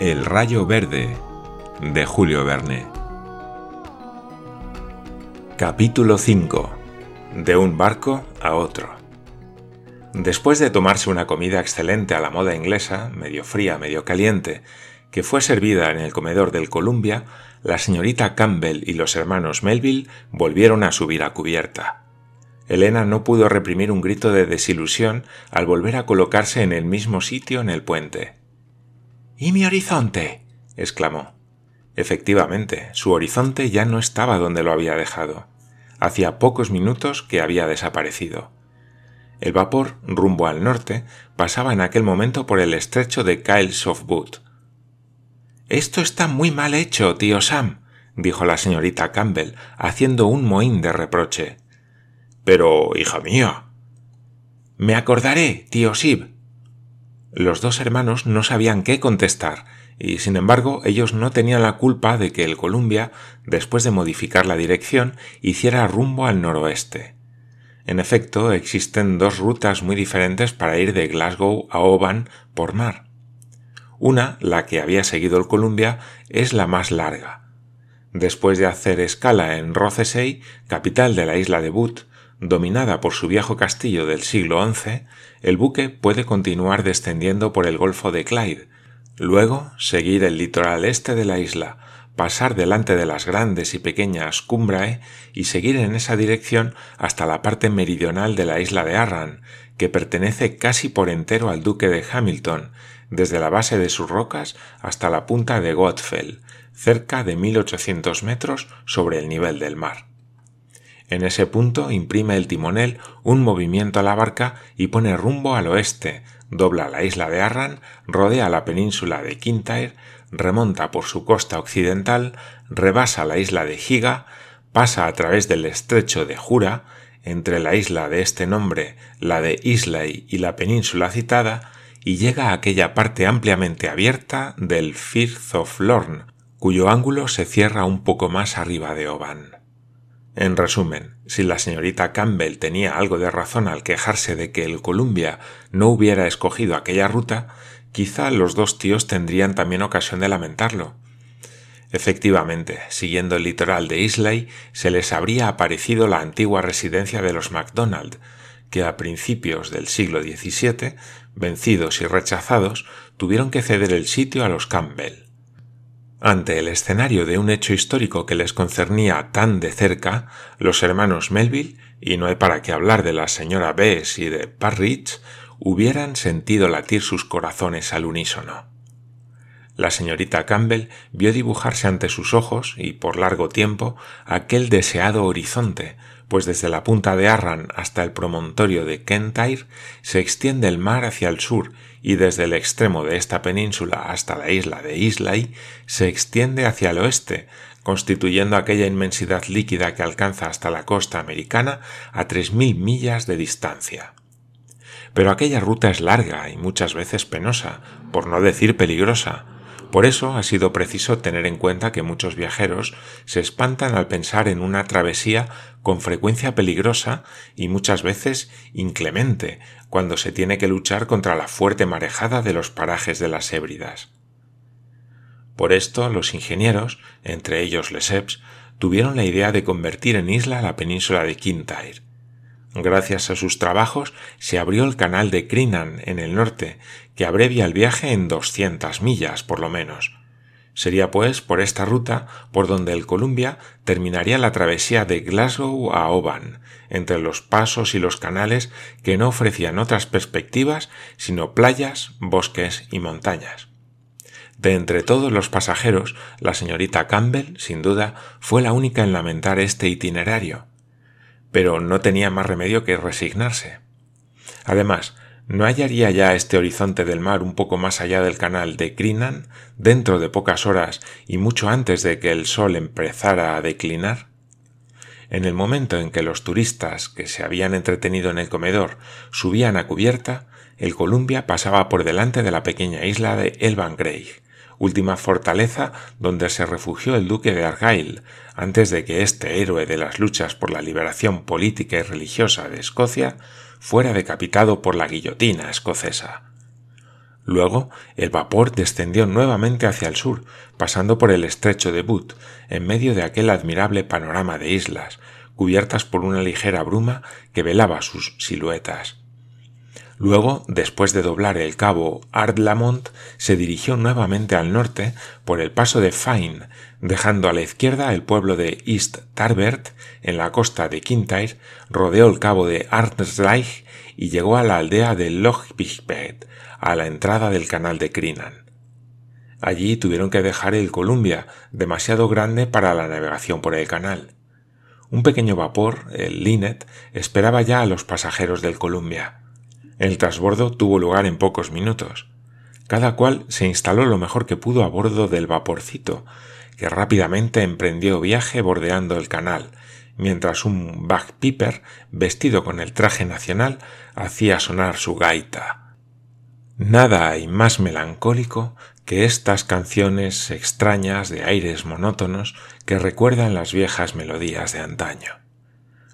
El rayo verde de Julio Verne. Capítulo 5. De un barco a otro. Después de tomarse una comida excelente a la moda inglesa, medio fría, medio caliente, que fue servida en el comedor del Columbia, la señorita Campbell y los hermanos Melville volvieron a subir a cubierta. Elena no pudo reprimir un grito de desilusión al volver a colocarse en el mismo sitio en el puente. ¿Y mi horizonte? exclamó. Efectivamente, su horizonte ya no estaba donde lo había dejado. Hacía pocos minutos que había desaparecido. El vapor, rumbo al norte, pasaba en aquel momento por el estrecho de Kyles of. Esto está muy mal hecho, tío Sam, dijo la señorita Campbell, haciendo un mohín de reproche. Pero, hija mía. Me acordaré, tío Sib, los dos hermanos no sabían qué contestar, y sin embargo ellos no tenían la culpa de que el Columbia, después de modificar la dirección, hiciera rumbo al noroeste. En efecto, existen dos rutas muy diferentes para ir de Glasgow a Oban por mar. Una, la que había seguido el Columbia, es la más larga. Después de hacer escala en Rothesay, capital de la isla de Bute, dominada por su viejo castillo del siglo XI, el buque puede continuar descendiendo por el Golfo de Clyde, luego seguir el litoral este de la isla, pasar delante de las grandes y pequeñas Cumbrae y seguir en esa dirección hasta la parte meridional de la isla de Arran, que pertenece casi por entero al duque de Hamilton, desde la base de sus rocas hasta la punta de Godfell, cerca de 1800 metros sobre el nivel del mar. En ese punto imprime el timonel un movimiento a la barca y pone rumbo al oeste, dobla la isla de Arran, rodea la península de Kintyre, remonta por su costa occidental, rebasa la isla de Giga, pasa a través del estrecho de Jura, entre la isla de este nombre, la de Islay y la península citada, y llega a aquella parte ampliamente abierta del Firth of Lorne, cuyo ángulo se cierra un poco más arriba de Oban. En resumen, si la señorita Campbell tenía algo de razón al quejarse de que el Columbia no hubiera escogido aquella ruta, quizá los dos tíos tendrían también ocasión de lamentarlo. Efectivamente, siguiendo el litoral de Islay, se les habría aparecido la antigua residencia de los MacDonald, que a principios del siglo XVII, vencidos y rechazados, tuvieron que ceder el sitio a los Campbell. Ante el escenario de un hecho histórico que les concernía tan de cerca, los hermanos Melville, y no hay para qué hablar de la señora Bess y de Parridge, hubieran sentido latir sus corazones al unísono. La señorita Campbell vio dibujarse ante sus ojos, y por largo tiempo, aquel deseado horizonte, pues desde la punta de Arran hasta el promontorio de Kentire se extiende el mar hacia el sur y desde el extremo de esta península hasta la isla de Islay se extiende hacia el oeste, constituyendo aquella inmensidad líquida que alcanza hasta la costa americana a tres mil millas de distancia. Pero aquella ruta es larga y muchas veces penosa, por no decir peligrosa, por eso ha sido preciso tener en cuenta que muchos viajeros se espantan al pensar en una travesía con frecuencia peligrosa y muchas veces inclemente, cuando se tiene que luchar contra la fuerte marejada de los parajes de las Hébridas. Por esto los ingenieros, entre ellos Lesseps, tuvieron la idea de convertir en isla la península de Kintyre. Gracias a sus trabajos se abrió el canal de Crinan en el norte, que abrevia el viaje en doscientas millas por lo menos. Sería pues por esta ruta por donde el Columbia terminaría la travesía de Glasgow a Oban, entre los pasos y los canales que no ofrecían otras perspectivas sino playas, bosques y montañas. De entre todos los pasajeros, la señorita Campbell, sin duda, fue la única en lamentar este itinerario pero no tenía más remedio que resignarse. Además, ¿no hallaría ya este horizonte del mar un poco más allá del canal de Crinan, dentro de pocas horas y mucho antes de que el sol empezara a declinar? En el momento en que los turistas que se habían entretenido en el comedor subían a cubierta, el Columbia pasaba por delante de la pequeña isla de Elvangreig, última fortaleza donde se refugió el duque de Argyle, antes de que este héroe de las luchas por la liberación política y religiosa de Escocia fuera decapitado por la guillotina escocesa. Luego, el vapor descendió nuevamente hacia el sur, pasando por el estrecho de Butte, en medio de aquel admirable panorama de islas, cubiertas por una ligera bruma que velaba sus siluetas. Luego, después de doblar el cabo Ardlamont, se dirigió nuevamente al norte por el paso de Fine, dejando a la izquierda el pueblo de East Tarbert en la costa de Kintyre, rodeó el cabo de Arnsreich y llegó a la aldea de Lochbichbed, a la entrada del canal de Crinan. Allí tuvieron que dejar el Columbia, demasiado grande para la navegación por el canal. Un pequeño vapor, el Linet, esperaba ya a los pasajeros del Columbia. El trasbordo tuvo lugar en pocos minutos. Cada cual se instaló lo mejor que pudo a bordo del vaporcito, que rápidamente emprendió viaje bordeando el canal, mientras un bagpiper, vestido con el traje nacional, hacía sonar su gaita. Nada hay más melancólico que estas canciones extrañas de aires monótonos que recuerdan las viejas melodías de antaño.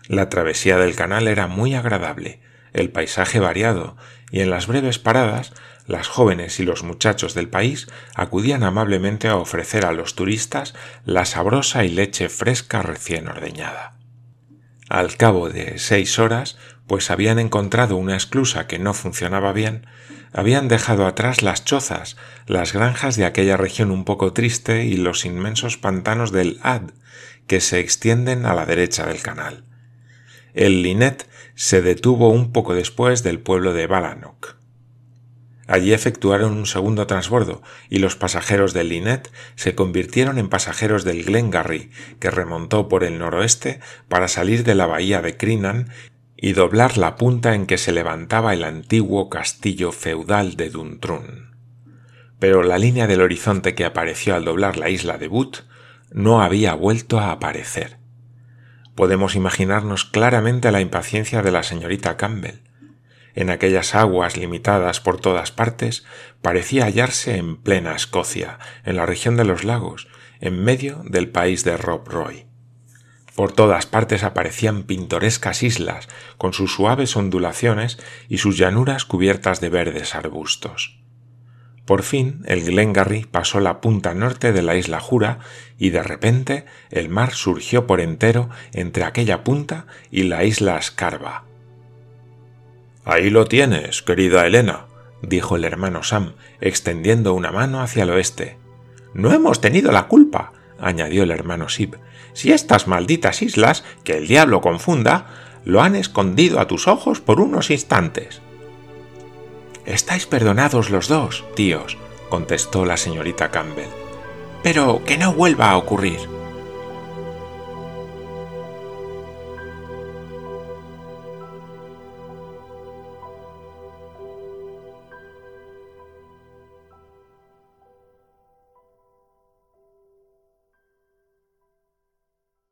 La travesía del canal era muy agradable, el paisaje variado, y en las breves paradas las jóvenes y los muchachos del país acudían amablemente a ofrecer a los turistas la sabrosa y leche fresca recién ordeñada. Al cabo de seis horas, pues habían encontrado una esclusa que no funcionaba bien, habían dejado atrás las chozas, las granjas de aquella región un poco triste y los inmensos pantanos del Ad, que se extienden a la derecha del canal. El Linet se detuvo un poco después del pueblo de Balanok. Allí efectuaron un segundo transbordo y los pasajeros del Linet se convirtieron en pasajeros del Glengarry, que remontó por el noroeste para salir de la bahía de Crinan y doblar la punta en que se levantaba el antiguo castillo feudal de Duntrun. Pero la línea del horizonte que apareció al doblar la isla de Butte no había vuelto a aparecer podemos imaginarnos claramente la impaciencia de la señorita Campbell. En aquellas aguas limitadas por todas partes, parecía hallarse en plena Escocia, en la región de los lagos, en medio del país de Rob Roy. Por todas partes aparecían pintorescas islas, con sus suaves ondulaciones y sus llanuras cubiertas de verdes arbustos. Por fin el Glengarry pasó la punta norte de la isla Jura y de repente el mar surgió por entero entre aquella punta y la isla Scarba. Ahí lo tienes, querida Elena, dijo el hermano Sam, extendiendo una mano hacia el oeste. No hemos tenido la culpa, añadió el hermano Sib. Si estas malditas islas, que el diablo confunda, lo han escondido a tus ojos por unos instantes. Estáis perdonados los dos, tíos, contestó la señorita Campbell. Pero que no vuelva a ocurrir.